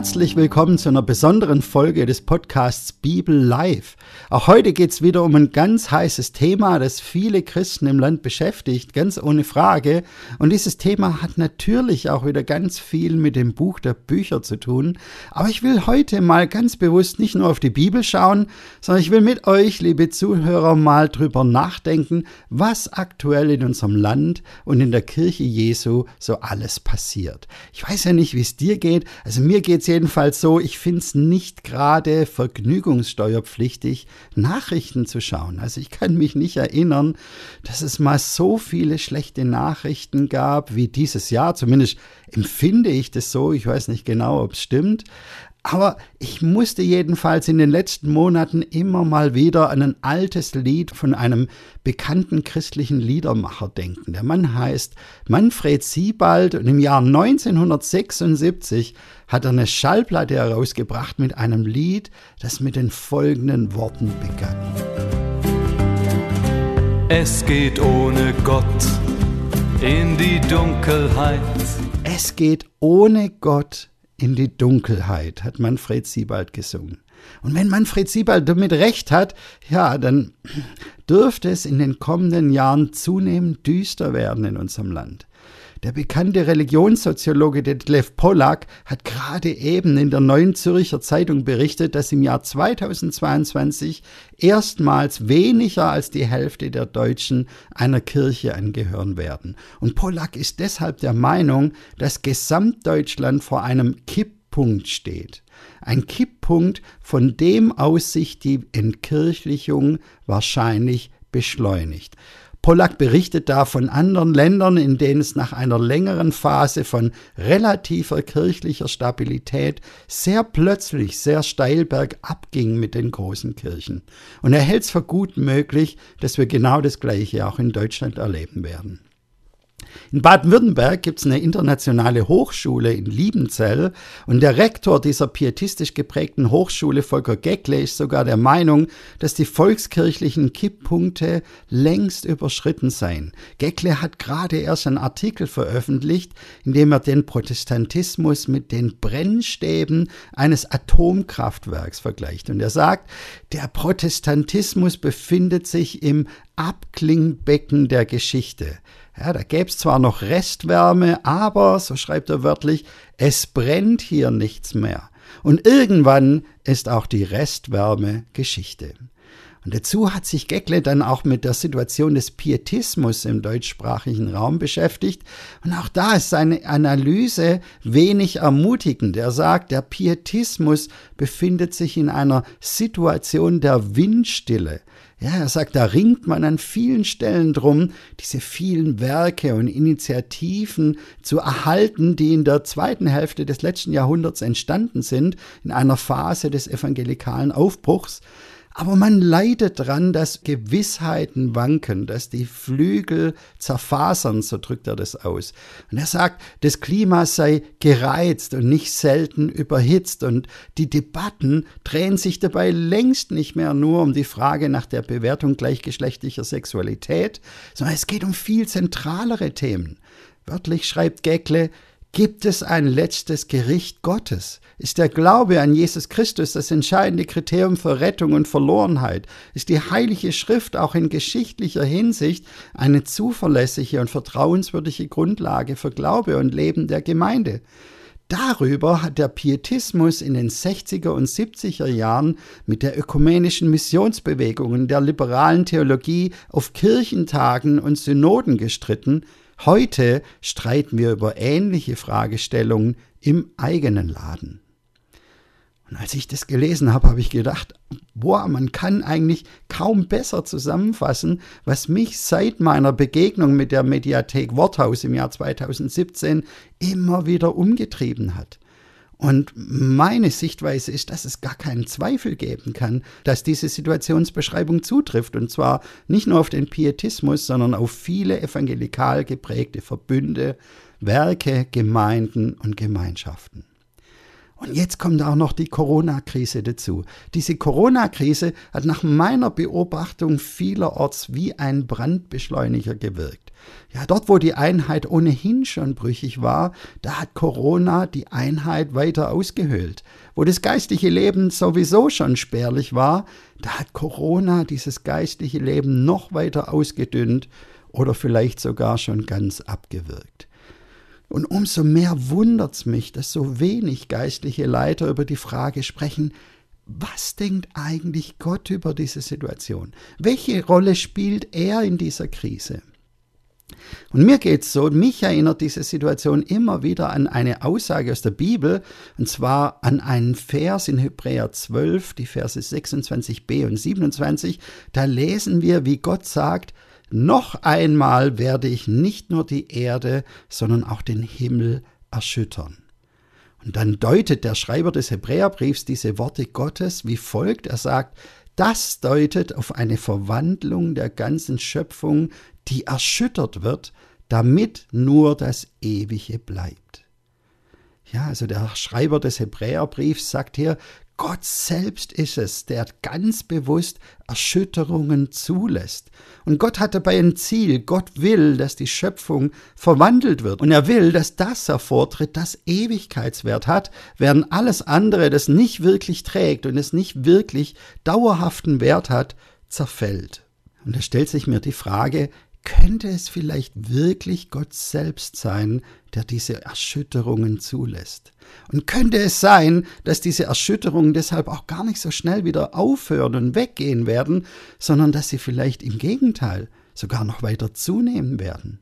herzlich willkommen zu einer besonderen Folge des Podcasts Bibel Live. Auch heute geht es wieder um ein ganz heißes Thema, das viele Christen im Land beschäftigt, ganz ohne Frage. Und dieses Thema hat natürlich auch wieder ganz viel mit dem Buch der Bücher zu tun. Aber ich will heute mal ganz bewusst nicht nur auf die Bibel schauen, sondern ich will mit euch, liebe Zuhörer, mal drüber nachdenken, was aktuell in unserem Land und in der Kirche Jesu so alles passiert. Ich weiß ja nicht, wie es dir geht. Also mir geht es jedenfalls so, ich finde es nicht gerade vergnügungssteuerpflichtig, Nachrichten zu schauen. Also ich kann mich nicht erinnern, dass es mal so viele schlechte Nachrichten gab wie dieses Jahr. Zumindest empfinde ich das so. Ich weiß nicht genau, ob es stimmt. Aber ich musste jedenfalls in den letzten Monaten immer mal wieder an ein altes Lied von einem bekannten christlichen Liedermacher denken. Der Mann heißt Manfred Siebald und im Jahr 1976 hat er eine Schallplatte herausgebracht mit einem Lied, das mit den folgenden Worten begann. Es geht ohne Gott in die Dunkelheit. Es geht ohne Gott in die Dunkelheit, hat Manfred Siebald gesungen. Und wenn Manfred Siebald damit recht hat, ja, dann dürfte es in den kommenden Jahren zunehmend düster werden in unserem Land. Der bekannte Religionssoziologe Detlef Pollack hat gerade eben in der Neuen Zürcher Zeitung berichtet, dass im Jahr 2022 erstmals weniger als die Hälfte der Deutschen einer Kirche angehören werden. Und Pollack ist deshalb der Meinung, dass Gesamtdeutschland vor einem Kipppunkt steht. Ein Kipppunkt, von dem aus sich die Entkirchlichung wahrscheinlich beschleunigt. Pollack berichtet da von anderen Ländern, in denen es nach einer längeren Phase von relativer kirchlicher Stabilität sehr plötzlich sehr steil bergab ging mit den großen Kirchen. Und er hält es für gut möglich, dass wir genau das Gleiche auch in Deutschland erleben werden. In Baden-Württemberg gibt es eine internationale Hochschule in Liebenzell und der Rektor dieser pietistisch geprägten Hochschule, Volker Geckle, ist sogar der Meinung, dass die volkskirchlichen Kipppunkte längst überschritten seien. Geckle hat gerade erst einen Artikel veröffentlicht, in dem er den Protestantismus mit den Brennstäben eines Atomkraftwerks vergleicht. Und er sagt, der Protestantismus befindet sich im Abklingbecken der Geschichte. Ja, da gäbe es zwar noch Restwärme, aber, so schreibt er wörtlich, es brennt hier nichts mehr. Und irgendwann ist auch die Restwärme Geschichte. Und dazu hat sich Geckle dann auch mit der Situation des Pietismus im deutschsprachigen Raum beschäftigt. Und auch da ist seine Analyse wenig ermutigend. Er sagt, der Pietismus befindet sich in einer Situation der Windstille. Ja, er sagt, da ringt man an vielen Stellen drum, diese vielen Werke und Initiativen zu erhalten, die in der zweiten Hälfte des letzten Jahrhunderts entstanden sind, in einer Phase des evangelikalen Aufbruchs. Aber man leidet dran, dass Gewissheiten wanken, dass die Flügel zerfasern, so drückt er das aus. Und er sagt, das Klima sei gereizt und nicht selten überhitzt und die Debatten drehen sich dabei längst nicht mehr nur um die Frage nach der Bewertung gleichgeschlechtlicher Sexualität, sondern es geht um viel zentralere Themen. Wörtlich schreibt Geckle, Gibt es ein letztes Gericht Gottes? Ist der Glaube an Jesus Christus das entscheidende Kriterium für Rettung und Verlorenheit? Ist die Heilige Schrift auch in geschichtlicher Hinsicht eine zuverlässige und vertrauenswürdige Grundlage für Glaube und Leben der Gemeinde? Darüber hat der Pietismus in den 60er und 70er Jahren mit der ökumenischen Missionsbewegung und der liberalen Theologie auf Kirchentagen und Synoden gestritten, Heute streiten wir über ähnliche Fragestellungen im eigenen Laden. Und als ich das gelesen habe, habe ich gedacht, boah, man kann eigentlich kaum besser zusammenfassen, was mich seit meiner Begegnung mit der Mediathek Worthaus im Jahr 2017 immer wieder umgetrieben hat. Und meine Sichtweise ist, dass es gar keinen Zweifel geben kann, dass diese Situationsbeschreibung zutrifft. Und zwar nicht nur auf den Pietismus, sondern auf viele evangelikal geprägte Verbünde, Werke, Gemeinden und Gemeinschaften. Und jetzt kommt auch noch die Corona-Krise dazu. Diese Corona-Krise hat nach meiner Beobachtung vielerorts wie ein Brandbeschleuniger gewirkt. Ja, dort, wo die Einheit ohnehin schon brüchig war, da hat Corona die Einheit weiter ausgehöhlt. Wo das geistliche Leben sowieso schon spärlich war, da hat Corona dieses geistliche Leben noch weiter ausgedünnt oder vielleicht sogar schon ganz abgewirkt. Und umso mehr wundert's mich, dass so wenig geistliche Leiter über die Frage sprechen, was denkt eigentlich Gott über diese Situation? Welche Rolle spielt er in dieser Krise? Und mir geht's so, mich erinnert diese Situation immer wieder an eine Aussage aus der Bibel, und zwar an einen Vers in Hebräer 12, die Verse 26b und 27. Da lesen wir, wie Gott sagt, noch einmal werde ich nicht nur die Erde, sondern auch den Himmel erschüttern. Und dann deutet der Schreiber des Hebräerbriefs diese Worte Gottes wie folgt. Er sagt, das deutet auf eine Verwandlung der ganzen Schöpfung, die erschüttert wird, damit nur das Ewige bleibt. Ja, also der Schreiber des Hebräerbriefs sagt hier, Gott selbst ist es, der ganz bewusst Erschütterungen zulässt. Und Gott hat dabei ein Ziel. Gott will, dass die Schöpfung verwandelt wird. Und er will, dass das hervortritt, das Ewigkeitswert hat, während alles andere, das nicht wirklich trägt und es nicht wirklich dauerhaften Wert hat, zerfällt. Und da stellt sich mir die Frage, könnte es vielleicht wirklich Gott selbst sein, der diese Erschütterungen zulässt? Und könnte es sein, dass diese Erschütterungen deshalb auch gar nicht so schnell wieder aufhören und weggehen werden, sondern dass sie vielleicht im Gegenteil sogar noch weiter zunehmen werden?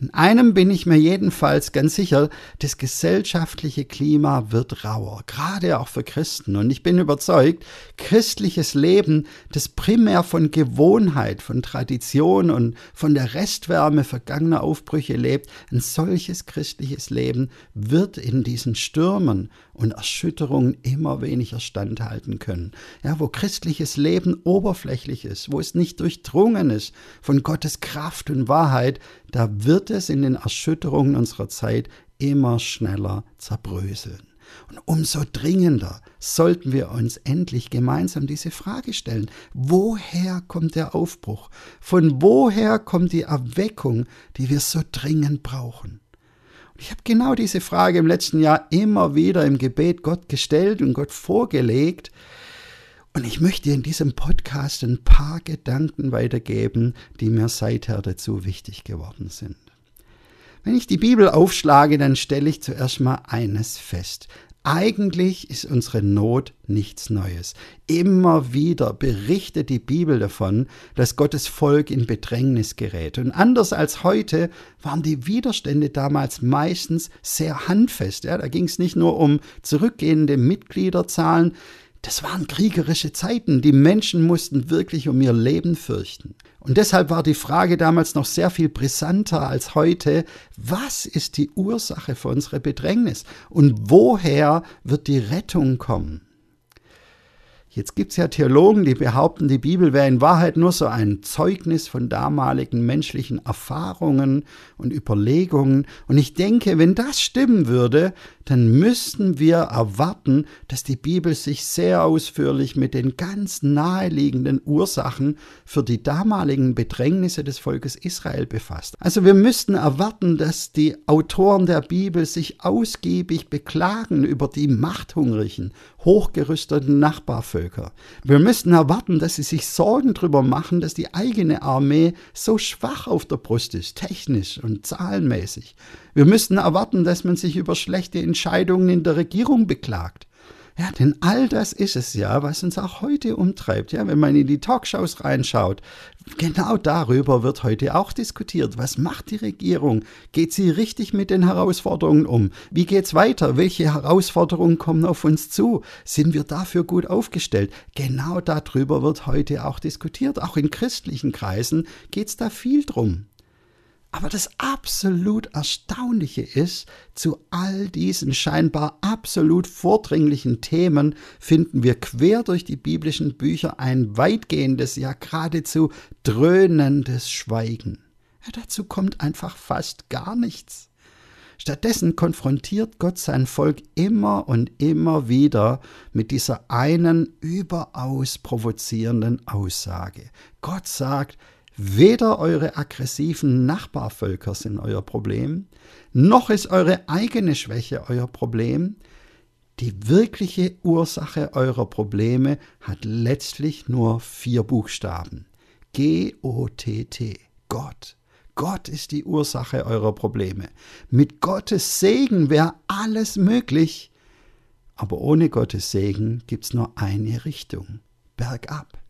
In einem bin ich mir jedenfalls ganz sicher, das gesellschaftliche Klima wird rauer, gerade auch für Christen. Und ich bin überzeugt, christliches Leben, das primär von Gewohnheit, von Tradition und von der Restwärme vergangener Aufbrüche lebt, ein solches christliches Leben wird in diesen Stürmen und Erschütterungen immer weniger standhalten können. Ja, wo christliches Leben oberflächlich ist, wo es nicht durchdrungen ist von Gottes Kraft und Wahrheit, da wird es in den Erschütterungen unserer Zeit immer schneller zerbröseln. Und umso dringender sollten wir uns endlich gemeinsam diese Frage stellen. Woher kommt der Aufbruch? Von woher kommt die Erweckung, die wir so dringend brauchen? Ich habe genau diese Frage im letzten Jahr immer wieder im Gebet Gott gestellt und Gott vorgelegt. Und ich möchte in diesem Podcast ein paar Gedanken weitergeben, die mir seither dazu wichtig geworden sind. Wenn ich die Bibel aufschlage, dann stelle ich zuerst mal eines fest. Eigentlich ist unsere Not nichts Neues. Immer wieder berichtet die Bibel davon, dass Gottes Volk in Bedrängnis gerät. Und anders als heute waren die Widerstände damals meistens sehr handfest. Ja, da ging es nicht nur um zurückgehende Mitgliederzahlen, das waren kriegerische Zeiten. Die Menschen mussten wirklich um ihr Leben fürchten. Und deshalb war die Frage damals noch sehr viel brisanter als heute. Was ist die Ursache für unsere Bedrängnis? Und woher wird die Rettung kommen? Jetzt gibt es ja Theologen, die behaupten, die Bibel wäre in Wahrheit nur so ein Zeugnis von damaligen menschlichen Erfahrungen und Überlegungen. Und ich denke, wenn das stimmen würde, dann müssten wir erwarten, dass die Bibel sich sehr ausführlich mit den ganz naheliegenden Ursachen für die damaligen Bedrängnisse des Volkes Israel befasst. Also wir müssten erwarten, dass die Autoren der Bibel sich ausgiebig beklagen über die machthungrigen, hochgerüsteten Nachbarvölker. Wir müssten erwarten, dass sie sich Sorgen darüber machen, dass die eigene Armee so schwach auf der Brust ist, technisch und zahlenmäßig. Wir müssten erwarten, dass man sich über schlechte Entscheidungen in der Regierung beklagt. Ja, denn all das ist es ja, was uns auch heute umtreibt. Ja, wenn man in die Talkshows reinschaut, genau darüber wird heute auch diskutiert. Was macht die Regierung? Geht sie richtig mit den Herausforderungen um? Wie geht's weiter? Welche Herausforderungen kommen auf uns zu? Sind wir dafür gut aufgestellt? Genau darüber wird heute auch diskutiert. Auch in christlichen Kreisen geht's da viel drum. Aber das absolut Erstaunliche ist, zu all diesen scheinbar absolut vordringlichen Themen finden wir quer durch die biblischen Bücher ein weitgehendes, ja geradezu dröhnendes Schweigen. Ja, dazu kommt einfach fast gar nichts. Stattdessen konfrontiert Gott sein Volk immer und immer wieder mit dieser einen überaus provozierenden Aussage. Gott sagt, weder eure aggressiven Nachbarvölker sind euer Problem, noch ist eure eigene Schwäche euer Problem. Die wirkliche Ursache eurer Probleme hat letztlich nur vier Buchstaben. G-O-T-T. Gott. Gott ist die Ursache eurer Probleme. Mit Gottes Segen wäre alles möglich. Aber ohne Gottes Segen gibt es nur eine Richtung, bergab.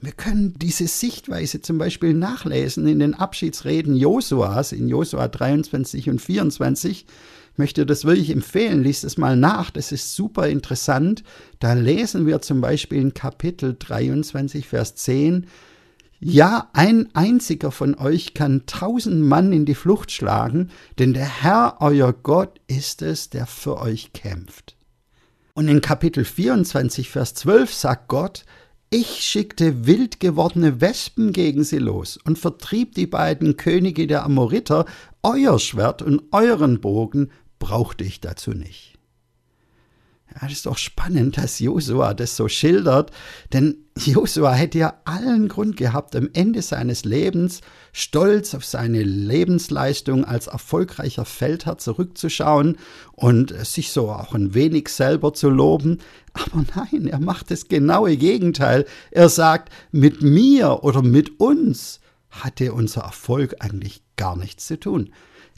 Wir können diese Sichtweise zum Beispiel nachlesen in den Abschiedsreden Josuas, in Josua 23 und 24. Ich möchte das wirklich empfehlen, liest es mal nach, das ist super interessant. Da lesen wir zum Beispiel in Kapitel 23, Vers 10, ja, ein einziger von euch kann tausend Mann in die Flucht schlagen, denn der Herr, euer Gott, ist es, der für euch kämpft. Und in Kapitel 24, Vers 12 sagt Gott, ich schickte wild gewordene Wespen gegen sie los und vertrieb die beiden Könige der Amoriter, euer Schwert und euren Bogen brauchte ich dazu nicht. Ja, das ist doch spannend, dass Josua das so schildert, denn Josua hätte ja allen Grund gehabt, am Ende seines Lebens stolz auf seine Lebensleistung als erfolgreicher Feldherr zurückzuschauen und sich so auch ein wenig selber zu loben. Aber nein, er macht das genaue Gegenteil. Er sagt, mit mir oder mit uns hatte unser Erfolg eigentlich gar nichts zu tun.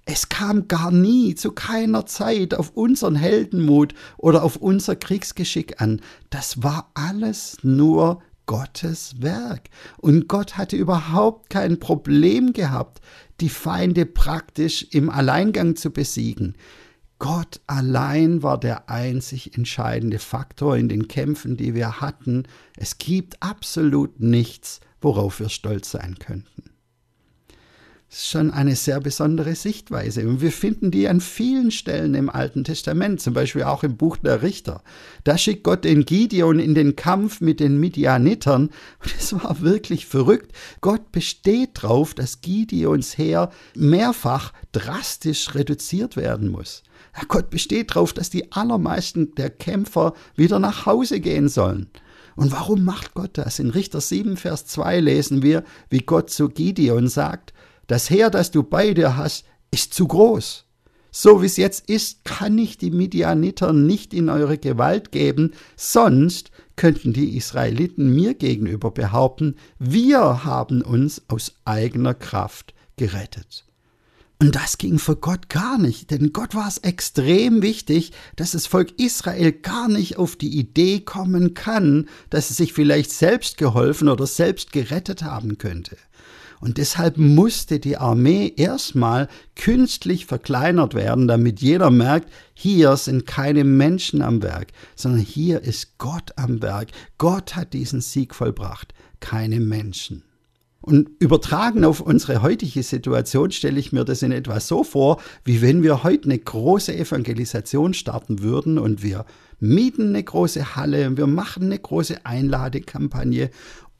Es kam gar nie, zu keiner Zeit auf unseren Heldenmut oder auf unser Kriegsgeschick an. Das war alles nur Gottes Werk. Und Gott hatte überhaupt kein Problem gehabt, die Feinde praktisch im Alleingang zu besiegen. Gott allein war der einzig entscheidende Faktor in den Kämpfen, die wir hatten. Es gibt absolut nichts, worauf wir stolz sein könnten. Ist schon eine sehr besondere Sichtweise. Und wir finden die an vielen Stellen im Alten Testament, zum Beispiel auch im Buch der Richter. Da schickt Gott den Gideon in den Kampf mit den Midianitern. Und es war wirklich verrückt. Gott besteht darauf, dass Gideons Heer mehrfach drastisch reduziert werden muss. Gott besteht darauf, dass die allermeisten der Kämpfer wieder nach Hause gehen sollen. Und warum macht Gott das? In Richter 7, Vers 2 lesen wir, wie Gott zu Gideon sagt, das Heer, das du bei dir hast, ist zu groß. So wie es jetzt ist, kann ich die Midianiter nicht in eure Gewalt geben, sonst könnten die Israeliten mir gegenüber behaupten, wir haben uns aus eigener Kraft gerettet. Und das ging für Gott gar nicht, denn Gott war es extrem wichtig, dass das Volk Israel gar nicht auf die Idee kommen kann, dass es sich vielleicht selbst geholfen oder selbst gerettet haben könnte. Und deshalb musste die Armee erstmal künstlich verkleinert werden, damit jeder merkt, hier sind keine Menschen am Werk, sondern hier ist Gott am Werk. Gott hat diesen Sieg vollbracht, keine Menschen. Und übertragen auf unsere heutige Situation stelle ich mir das in etwa so vor, wie wenn wir heute eine große Evangelisation starten würden und wir mieten eine große Halle wir machen eine große Einladekampagne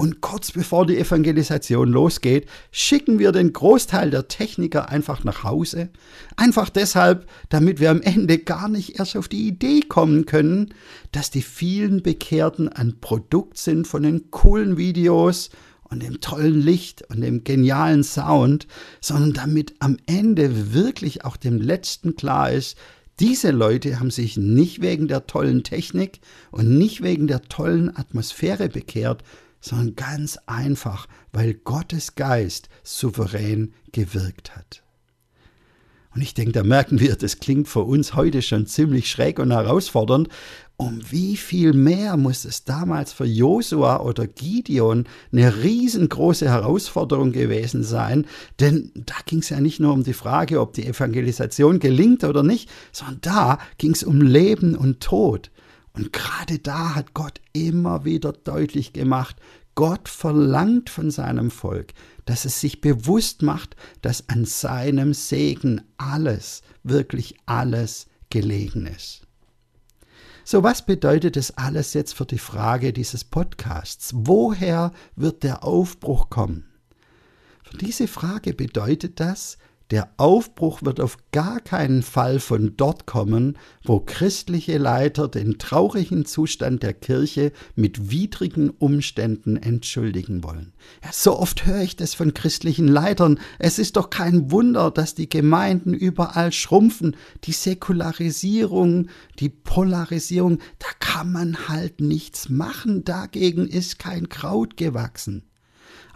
und kurz bevor die Evangelisation losgeht, schicken wir den Großteil der Techniker einfach nach Hause. Einfach deshalb, damit wir am Ende gar nicht erst auf die Idee kommen können, dass die vielen Bekehrten ein Produkt sind von den coolen Videos und dem tollen Licht und dem genialen Sound, sondern damit am Ende wirklich auch dem Letzten klar ist, diese Leute haben sich nicht wegen der tollen Technik und nicht wegen der tollen Atmosphäre bekehrt, sondern ganz einfach, weil Gottes Geist souverän gewirkt hat. Und ich denke, da merken wir, das klingt für uns heute schon ziemlich schräg und herausfordernd. Um wie viel mehr muss es damals für Josua oder Gideon eine riesengroße Herausforderung gewesen sein? Denn da ging es ja nicht nur um die Frage, ob die Evangelisation gelingt oder nicht, sondern da ging es um Leben und Tod. Und gerade da hat Gott immer wieder deutlich gemacht, Gott verlangt von seinem Volk, dass es sich bewusst macht, dass an seinem Segen alles, wirklich alles gelegen ist. So, was bedeutet das alles jetzt für die Frage dieses Podcasts? Woher wird der Aufbruch kommen? Für diese Frage bedeutet das, der Aufbruch wird auf gar keinen Fall von dort kommen, wo christliche Leiter den traurigen Zustand der Kirche mit widrigen Umständen entschuldigen wollen. Ja, so oft höre ich das von christlichen Leitern. Es ist doch kein Wunder, dass die Gemeinden überall schrumpfen. Die Säkularisierung, die Polarisierung, da kann man halt nichts machen. Dagegen ist kein Kraut gewachsen.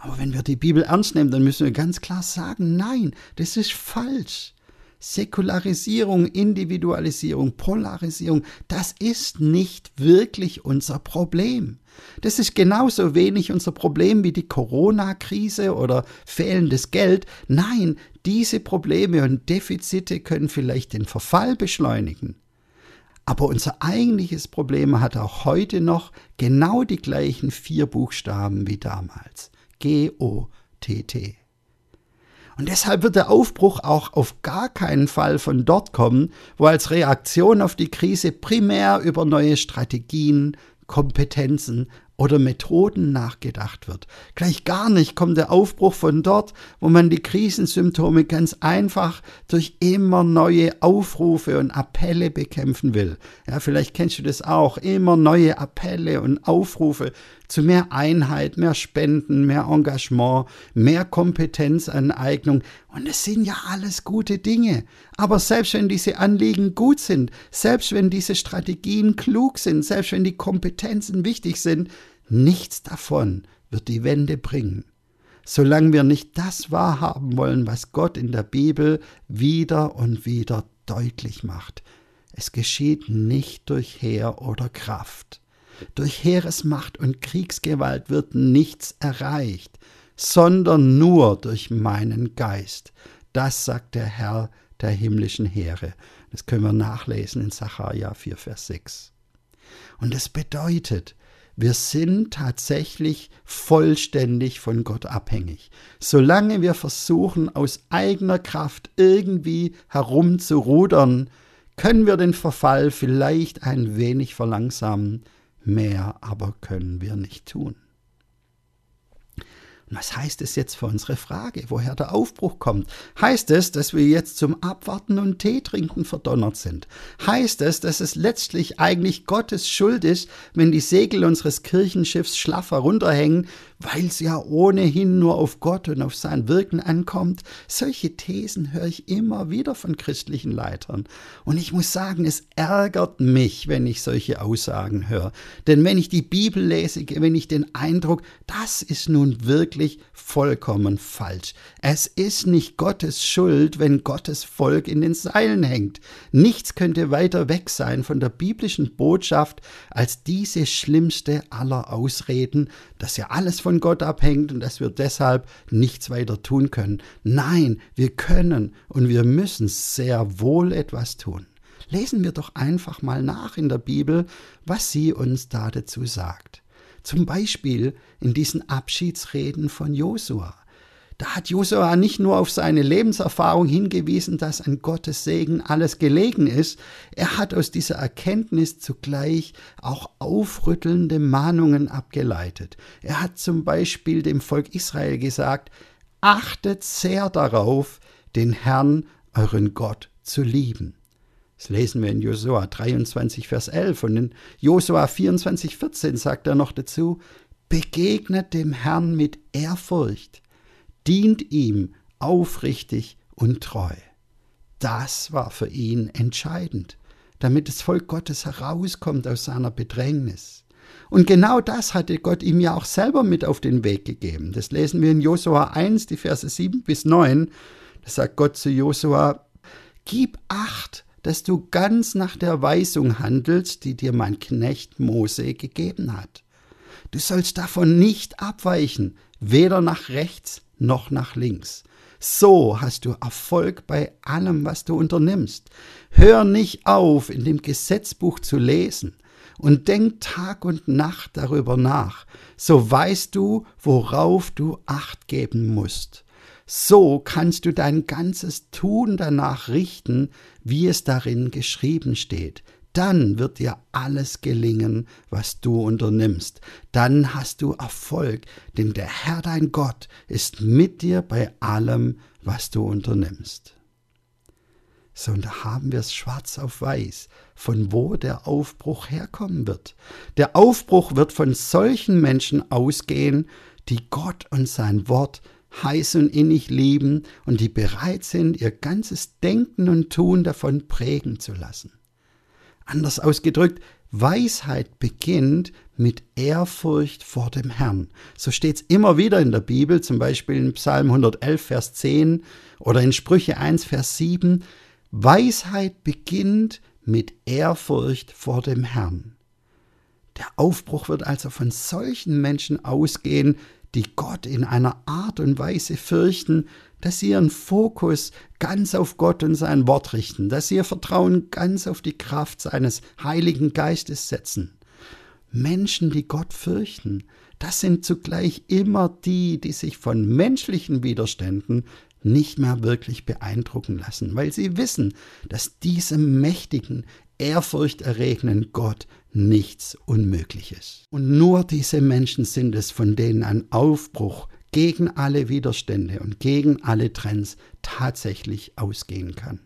Aber wenn wir die Bibel ernst nehmen, dann müssen wir ganz klar sagen, nein, das ist falsch. Säkularisierung, Individualisierung, Polarisierung, das ist nicht wirklich unser Problem. Das ist genauso wenig unser Problem wie die Corona-Krise oder fehlendes Geld. Nein, diese Probleme und Defizite können vielleicht den Verfall beschleunigen. Aber unser eigentliches Problem hat auch heute noch genau die gleichen vier Buchstaben wie damals. G-O-T-T. Und deshalb wird der Aufbruch auch auf gar keinen Fall von dort kommen, wo als Reaktion auf die Krise primär über neue Strategien, Kompetenzen oder Methoden nachgedacht wird. Gleich gar nicht kommt der Aufbruch von dort, wo man die Krisensymptome ganz einfach durch immer neue Aufrufe und Appelle bekämpfen will. Ja, vielleicht kennst du das auch. Immer neue Appelle und Aufrufe zu mehr Einheit, mehr Spenden, mehr Engagement, mehr Kompetenzaneignung. Und es sind ja alles gute Dinge. Aber selbst wenn diese Anliegen gut sind, selbst wenn diese Strategien klug sind, selbst wenn die Kompetenzen wichtig sind, nichts davon wird die Wende bringen. Solange wir nicht das wahrhaben wollen, was Gott in der Bibel wieder und wieder deutlich macht. Es geschieht nicht durch Heer oder Kraft durch Heeresmacht und Kriegsgewalt wird nichts erreicht, sondern nur durch meinen Geist. Das sagt der Herr der himmlischen Heere. Das können wir nachlesen in Sacharja 4, Vers 6. Und es bedeutet, wir sind tatsächlich vollständig von Gott abhängig. Solange wir versuchen, aus eigener Kraft irgendwie herumzurudern, können wir den Verfall vielleicht ein wenig verlangsamen, mehr aber können wir nicht tun. Was heißt es jetzt für unsere Frage, woher der Aufbruch kommt? Heißt es, dass wir jetzt zum Abwarten und Tee trinken verdonnert sind? Heißt es, dass es letztlich eigentlich Gottes Schuld ist, wenn die Segel unseres Kirchenschiffs schlaff herunterhängen, weil es ja ohnehin nur auf Gott und auf sein Wirken ankommt. Solche Thesen höre ich immer wieder von christlichen Leitern. Und ich muss sagen, es ärgert mich, wenn ich solche Aussagen höre. Denn wenn ich die Bibel lese, gewinne ich den Eindruck, das ist nun wirklich vollkommen falsch. Es ist nicht Gottes Schuld, wenn Gottes Volk in den Seilen hängt. Nichts könnte weiter weg sein von der biblischen Botschaft als diese schlimmste aller Ausreden, dass ja alles von Gott abhängt und dass wir deshalb nichts weiter tun können. Nein, wir können und wir müssen sehr wohl etwas tun. Lesen wir doch einfach mal nach in der Bibel, was sie uns da dazu sagt. Zum Beispiel in diesen Abschiedsreden von Josua. Da hat Josua nicht nur auf seine Lebenserfahrung hingewiesen, dass an Gottes Segen alles gelegen ist, er hat aus dieser Erkenntnis zugleich auch aufrüttelnde Mahnungen abgeleitet. Er hat zum Beispiel dem Volk Israel gesagt, achtet sehr darauf, den Herrn, euren Gott, zu lieben. Das lesen wir in Josua 23, Vers 11 und in Josua 24, 14 sagt er noch dazu, begegnet dem Herrn mit Ehrfurcht dient ihm aufrichtig und treu. Das war für ihn entscheidend, damit das Volk Gottes herauskommt aus seiner Bedrängnis. Und genau das hatte Gott ihm ja auch selber mit auf den Weg gegeben. Das lesen wir in Josua 1, die Verse 7 bis 9. Da sagt Gott zu Josua, Gib acht, dass du ganz nach der Weisung handelst, die dir mein Knecht Mose gegeben hat. Du sollst davon nicht abweichen, weder nach rechts noch nach links. So hast du Erfolg bei allem, was du unternimmst. Hör nicht auf, in dem Gesetzbuch zu lesen und denk Tag und Nacht darüber nach. So weißt du, worauf du Acht geben musst. So kannst du dein ganzes Tun danach richten, wie es darin geschrieben steht. dann wird dir alles gelingen, was du unternimmst. Dann hast du Erfolg, denn der Herr dein Gott ist mit dir bei allem, was du unternimmst. So, und da haben wir es schwarz auf weiß, von wo der Aufbruch herkommen wird. Der Aufbruch wird von solchen Menschen ausgehen, die Gott und sein Wort heiß und innig lieben und die bereit sind, ihr ganzes Denken und Tun davon prägen zu lassen. Anders ausgedrückt, Weisheit beginnt mit Ehrfurcht vor dem Herrn. So steht es immer wieder in der Bibel, zum Beispiel in Psalm 111, Vers 10 oder in Sprüche 1, Vers 7. Weisheit beginnt mit Ehrfurcht vor dem Herrn. Der Aufbruch wird also von solchen Menschen ausgehen, die Gott in einer Art und Weise fürchten, dass sie ihren Fokus ganz auf Gott und sein Wort richten, dass sie ihr Vertrauen ganz auf die Kraft seines Heiligen Geistes setzen. Menschen, die Gott fürchten, das sind zugleich immer die, die sich von menschlichen Widerständen nicht mehr wirklich beeindrucken lassen, weil sie wissen, dass diesem mächtigen, ehrfurchterregenden Gott nichts unmöglich ist. Und nur diese Menschen sind es, von denen ein Aufbruch gegen alle Widerstände und gegen alle Trends tatsächlich ausgehen kann.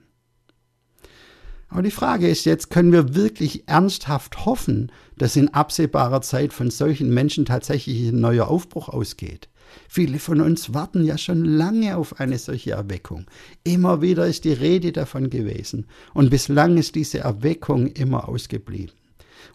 Aber die Frage ist jetzt, können wir wirklich ernsthaft hoffen, dass in absehbarer Zeit von solchen Menschen tatsächlich ein neuer Aufbruch ausgeht? Viele von uns warten ja schon lange auf eine solche Erweckung. Immer wieder ist die Rede davon gewesen und bislang ist diese Erweckung immer ausgeblieben.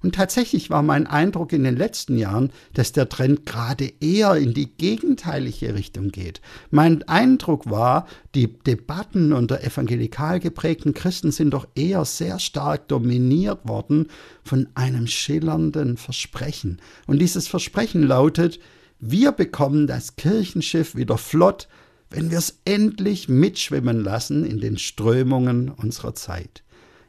Und tatsächlich war mein Eindruck in den letzten Jahren, dass der Trend gerade eher in die gegenteilige Richtung geht. Mein Eindruck war, die Debatten unter evangelikal geprägten Christen sind doch eher sehr stark dominiert worden von einem schillernden Versprechen. Und dieses Versprechen lautet, wir bekommen das Kirchenschiff wieder flott, wenn wir es endlich mitschwimmen lassen in den Strömungen unserer Zeit.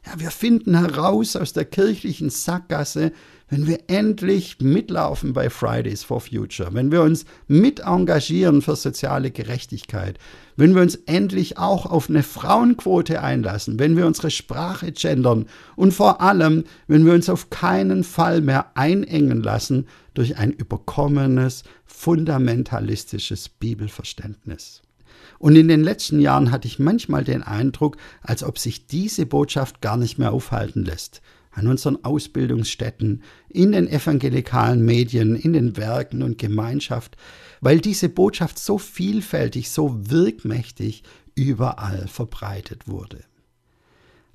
Ja, wir finden heraus aus der kirchlichen Sackgasse, wenn wir endlich mitlaufen bei Fridays for Future, wenn wir uns mit engagieren für soziale Gerechtigkeit, wenn wir uns endlich auch auf eine Frauenquote einlassen, wenn wir unsere Sprache gendern und vor allem, wenn wir uns auf keinen Fall mehr einengen lassen durch ein überkommenes, fundamentalistisches Bibelverständnis. Und in den letzten Jahren hatte ich manchmal den Eindruck, als ob sich diese Botschaft gar nicht mehr aufhalten lässt. An unseren Ausbildungsstätten, in den evangelikalen Medien, in den Werken und Gemeinschaft, weil diese Botschaft so vielfältig, so wirkmächtig überall verbreitet wurde.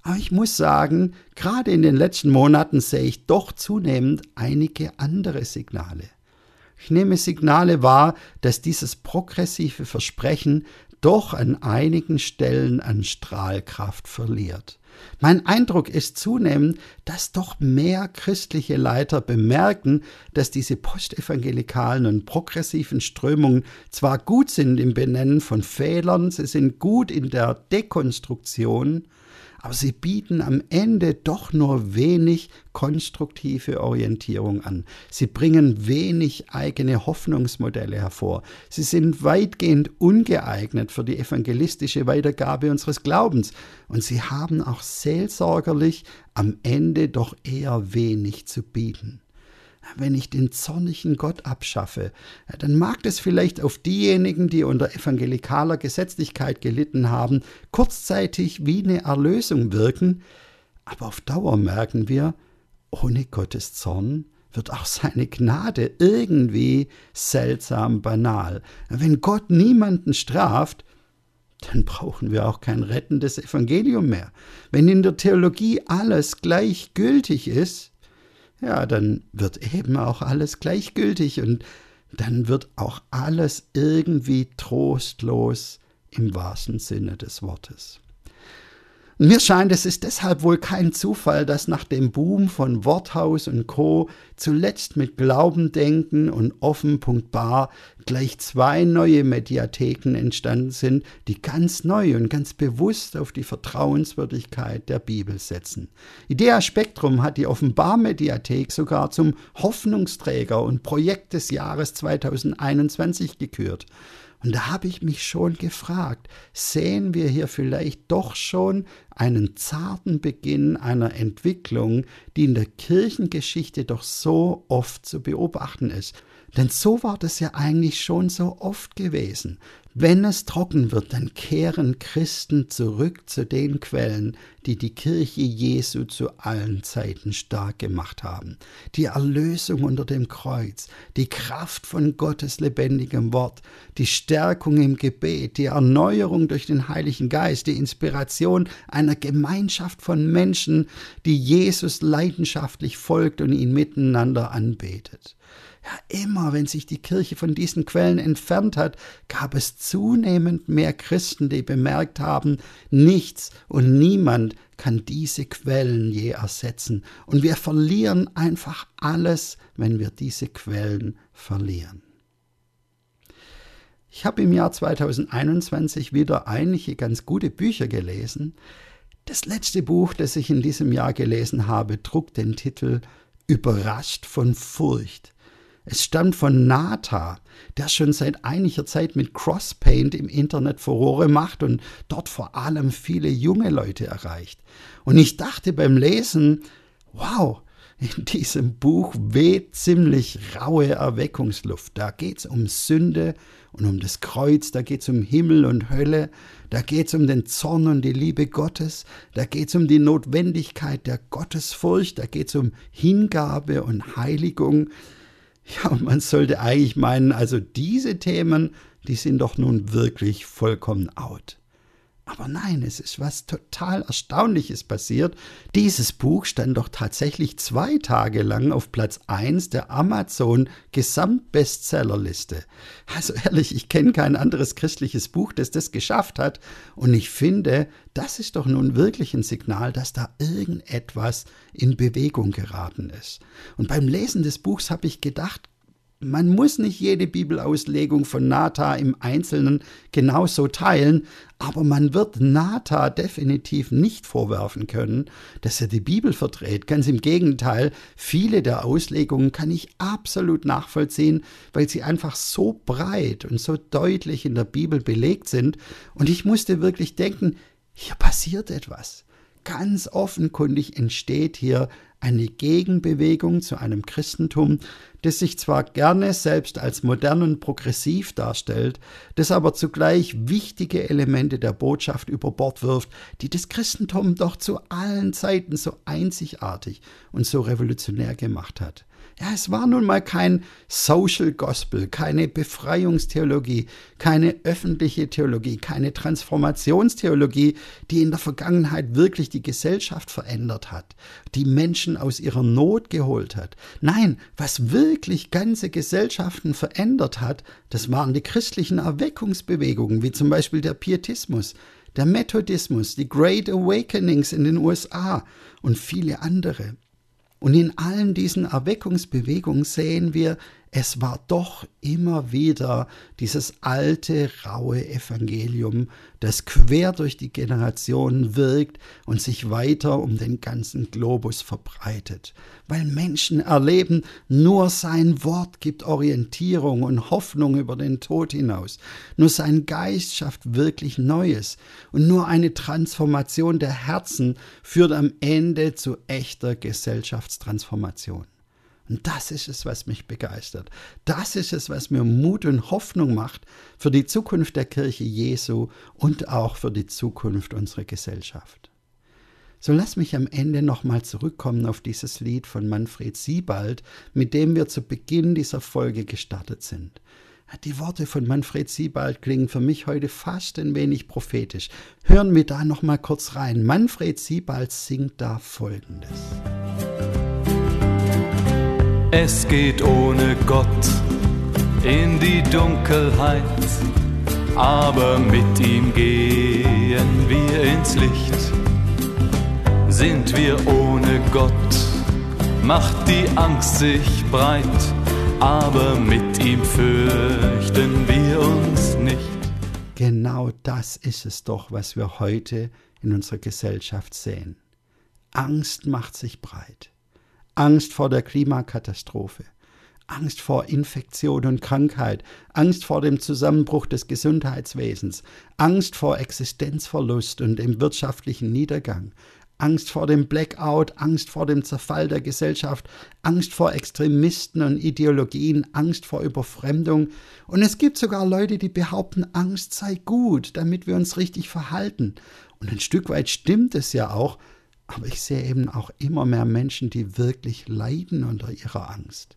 Aber ich muss sagen, gerade in den letzten Monaten sehe ich doch zunehmend einige andere Signale. Ich nehme Signale wahr, dass dieses progressive Versprechen doch an einigen Stellen an Strahlkraft verliert. Mein Eindruck ist zunehmend, dass doch mehr christliche Leiter bemerken, dass diese postevangelikalen und progressiven Strömungen zwar gut sind im Benennen von Fehlern, sie sind gut in der Dekonstruktion, aber sie bieten am Ende doch nur wenig konstruktive Orientierung an. Sie bringen wenig eigene Hoffnungsmodelle hervor. Sie sind weitgehend ungeeignet für die evangelistische Weitergabe unseres Glaubens und sie haben auch seelsorgerlich am Ende doch eher wenig zu bieten wenn ich den zornigen Gott abschaffe, dann mag das vielleicht auf diejenigen, die unter evangelikaler Gesetzlichkeit gelitten haben, kurzzeitig wie eine Erlösung wirken, aber auf Dauer merken wir, ohne Gottes Zorn wird auch seine Gnade irgendwie seltsam banal. Wenn Gott niemanden straft, dann brauchen wir auch kein rettendes Evangelium mehr. Wenn in der Theologie alles gleichgültig ist, ja, dann wird eben auch alles gleichgültig und dann wird auch alles irgendwie trostlos im wahrsten Sinne des Wortes. Mir scheint, es ist deshalb wohl kein Zufall, dass nach dem Boom von Worthaus und Co. zuletzt mit Glaubendenken und offen.bar gleich zwei neue Mediatheken entstanden sind, die ganz neu und ganz bewusst auf die Vertrauenswürdigkeit der Bibel setzen. Idea Spektrum hat die Offenbar-Mediathek sogar zum Hoffnungsträger und Projekt des Jahres 2021 gekürt. Und da habe ich mich schon gefragt, sehen wir hier vielleicht doch schon einen zarten Beginn einer Entwicklung, die in der Kirchengeschichte doch so oft zu beobachten ist. Denn so war das ja eigentlich schon so oft gewesen. Wenn es trocken wird, dann kehren Christen zurück zu den Quellen, die die Kirche Jesu zu allen Zeiten stark gemacht haben. Die Erlösung unter dem Kreuz, die Kraft von Gottes lebendigem Wort, die Stärkung im Gebet, die Erneuerung durch den Heiligen Geist, die Inspiration einer Gemeinschaft von Menschen, die Jesus leidenschaftlich folgt und ihn miteinander anbetet. Ja, immer wenn sich die Kirche von diesen Quellen entfernt hat, gab es zunehmend mehr Christen, die bemerkt haben, nichts und niemand kann diese Quellen je ersetzen. Und wir verlieren einfach alles, wenn wir diese Quellen verlieren. Ich habe im Jahr 2021 wieder einige ganz gute Bücher gelesen. Das letzte Buch, das ich in diesem Jahr gelesen habe, trug den Titel Überrascht von Furcht. Es stammt von Nata, der schon seit einiger Zeit mit Crosspaint im Internet Furore macht und dort vor allem viele junge Leute erreicht. Und ich dachte beim Lesen, wow, in diesem Buch weht ziemlich raue Erweckungsluft. Da geht es um Sünde und um das Kreuz, da geht es um Himmel und Hölle, da geht es um den Zorn und die Liebe Gottes, da geht es um die Notwendigkeit der Gottesfurcht, da geht es um Hingabe und Heiligung, ja, und man sollte eigentlich meinen, also diese Themen, die sind doch nun wirklich vollkommen out. Aber nein, es ist was total Erstaunliches passiert. Dieses Buch stand doch tatsächlich zwei Tage lang auf Platz 1 der Amazon Gesamtbestsellerliste. Also ehrlich, ich kenne kein anderes christliches Buch, das das geschafft hat. Und ich finde, das ist doch nun wirklich ein Signal, dass da irgendetwas in Bewegung geraten ist. Und beim Lesen des Buchs habe ich gedacht, man muss nicht jede Bibelauslegung von Nata im Einzelnen genauso teilen, aber man wird Nata definitiv nicht vorwerfen können, dass er die Bibel verdreht. Ganz im Gegenteil, viele der Auslegungen kann ich absolut nachvollziehen, weil sie einfach so breit und so deutlich in der Bibel belegt sind. Und ich musste wirklich denken, hier passiert etwas. Ganz offenkundig entsteht hier eine Gegenbewegung zu einem Christentum, das sich zwar gerne selbst als modern und progressiv darstellt, das aber zugleich wichtige Elemente der Botschaft über Bord wirft, die das Christentum doch zu allen Zeiten so einzigartig und so revolutionär gemacht hat. Ja, es war nun mal kein Social Gospel, keine Befreiungstheologie, keine öffentliche Theologie, keine Transformationstheologie, die in der Vergangenheit wirklich die Gesellschaft verändert hat, die Menschen aus ihrer Not geholt hat. Nein, was wirklich ganze Gesellschaften verändert hat, das waren die christlichen Erweckungsbewegungen, wie zum Beispiel der Pietismus, der Methodismus, die Great Awakenings in den USA und viele andere. Und in allen diesen Erweckungsbewegungen sehen wir, es war doch immer wieder dieses alte, raue Evangelium, das quer durch die Generationen wirkt und sich weiter um den ganzen Globus verbreitet. Weil Menschen erleben, nur sein Wort gibt Orientierung und Hoffnung über den Tod hinaus. Nur sein Geist schafft wirklich Neues. Und nur eine Transformation der Herzen führt am Ende zu echter Gesellschaftstransformation. Und das ist es, was mich begeistert. Das ist es, was mir Mut und Hoffnung macht für die Zukunft der Kirche Jesu und auch für die Zukunft unserer Gesellschaft. So lass mich am Ende nochmal zurückkommen auf dieses Lied von Manfred Siebald, mit dem wir zu Beginn dieser Folge gestartet sind. Die Worte von Manfred Siebald klingen für mich heute fast ein wenig prophetisch. Hören wir da noch mal kurz rein. Manfred Siebald singt da folgendes. Es geht ohne Gott in die Dunkelheit, aber mit ihm gehen wir ins Licht. Sind wir ohne Gott, macht die Angst sich breit, aber mit ihm fürchten wir uns nicht. Genau das ist es doch, was wir heute in unserer Gesellschaft sehen. Angst macht sich breit. Angst vor der Klimakatastrophe, Angst vor Infektion und Krankheit, Angst vor dem Zusammenbruch des Gesundheitswesens, Angst vor Existenzverlust und dem wirtschaftlichen Niedergang, Angst vor dem Blackout, Angst vor dem Zerfall der Gesellschaft, Angst vor Extremisten und Ideologien, Angst vor Überfremdung. Und es gibt sogar Leute, die behaupten, Angst sei gut, damit wir uns richtig verhalten. Und ein Stück weit stimmt es ja auch, aber ich sehe eben auch immer mehr Menschen, die wirklich leiden unter ihrer Angst.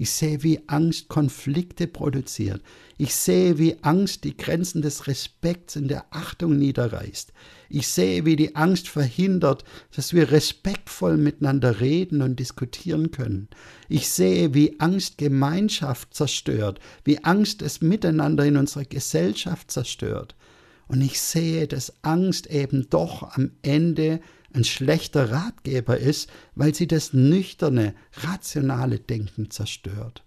Ich sehe, wie Angst Konflikte produziert. Ich sehe, wie Angst die Grenzen des Respekts und der Achtung niederreißt. Ich sehe, wie die Angst verhindert, dass wir respektvoll miteinander reden und diskutieren können. Ich sehe, wie Angst Gemeinschaft zerstört, wie Angst das Miteinander in unserer Gesellschaft zerstört. Und ich sehe, dass Angst eben doch am Ende ein schlechter Ratgeber ist, weil sie das nüchterne, rationale Denken zerstört.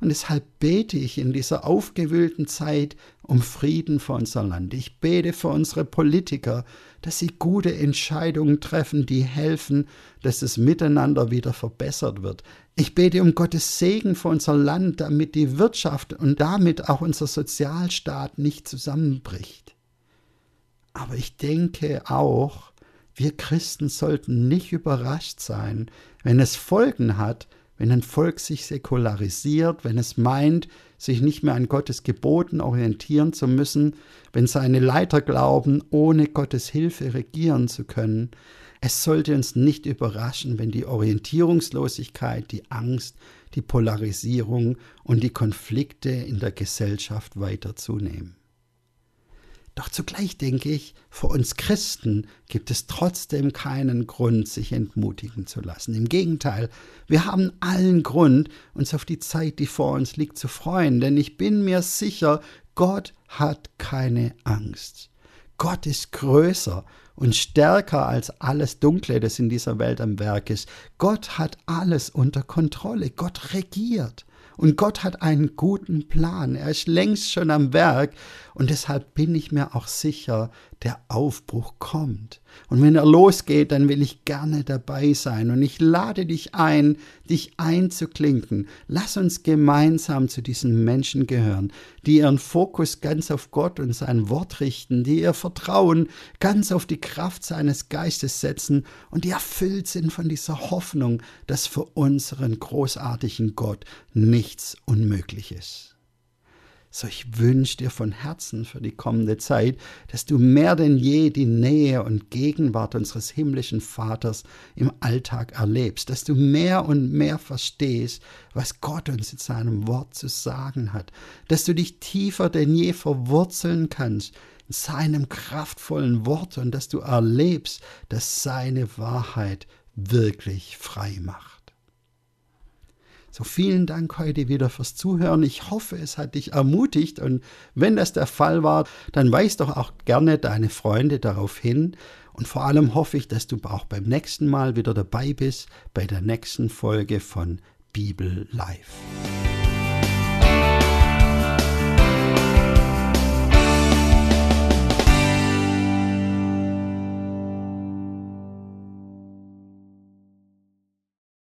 Und deshalb bete ich in dieser aufgewühlten Zeit um Frieden für unser Land. Ich bete für unsere Politiker, dass sie gute Entscheidungen treffen, die helfen, dass das Miteinander wieder verbessert wird. Ich bete um Gottes Segen für unser Land, damit die Wirtschaft und damit auch unser Sozialstaat nicht zusammenbricht. Aber ich denke auch, wir Christen sollten nicht überrascht sein, wenn es Folgen hat, wenn ein Volk sich säkularisiert, wenn es meint, sich nicht mehr an Gottes Geboten orientieren zu müssen, wenn seine Leiter glauben, ohne Gottes Hilfe regieren zu können. Es sollte uns nicht überraschen, wenn die Orientierungslosigkeit, die Angst, die Polarisierung und die Konflikte in der Gesellschaft weiter zunehmen. Doch zugleich denke ich, für uns Christen gibt es trotzdem keinen Grund, sich entmutigen zu lassen. Im Gegenteil, wir haben allen Grund, uns auf die Zeit, die vor uns liegt, zu freuen, denn ich bin mir sicher, Gott hat keine Angst. Gott ist größer und stärker als alles Dunkle, das in dieser Welt am Werk ist. Gott hat alles unter Kontrolle. Gott regiert. Und Gott hat einen guten Plan. Er ist längst schon am Werk. Und deshalb bin ich mir auch sicher, der Aufbruch kommt. Und wenn er losgeht, dann will ich gerne dabei sein. Und ich lade dich ein, dich einzuklinken. Lass uns gemeinsam zu diesen Menschen gehören, die ihren Fokus ganz auf Gott und sein Wort richten, die ihr Vertrauen ganz auf die Kraft seines Geistes setzen und die erfüllt sind von dieser Hoffnung, dass für unseren großartigen Gott nichts unmöglich ist. So, ich wünsche dir von Herzen für die kommende Zeit, dass du mehr denn je die Nähe und Gegenwart unseres himmlischen Vaters im Alltag erlebst, dass du mehr und mehr verstehst, was Gott uns in seinem Wort zu sagen hat, dass du dich tiefer denn je verwurzeln kannst in seinem kraftvollen Wort und dass du erlebst, dass seine Wahrheit wirklich frei macht. So vielen Dank heute wieder fürs Zuhören. Ich hoffe, es hat dich ermutigt und wenn das der Fall war, dann weist doch auch gerne deine Freunde darauf hin. Und vor allem hoffe ich, dass du auch beim nächsten Mal wieder dabei bist bei der nächsten Folge von Bibel Live.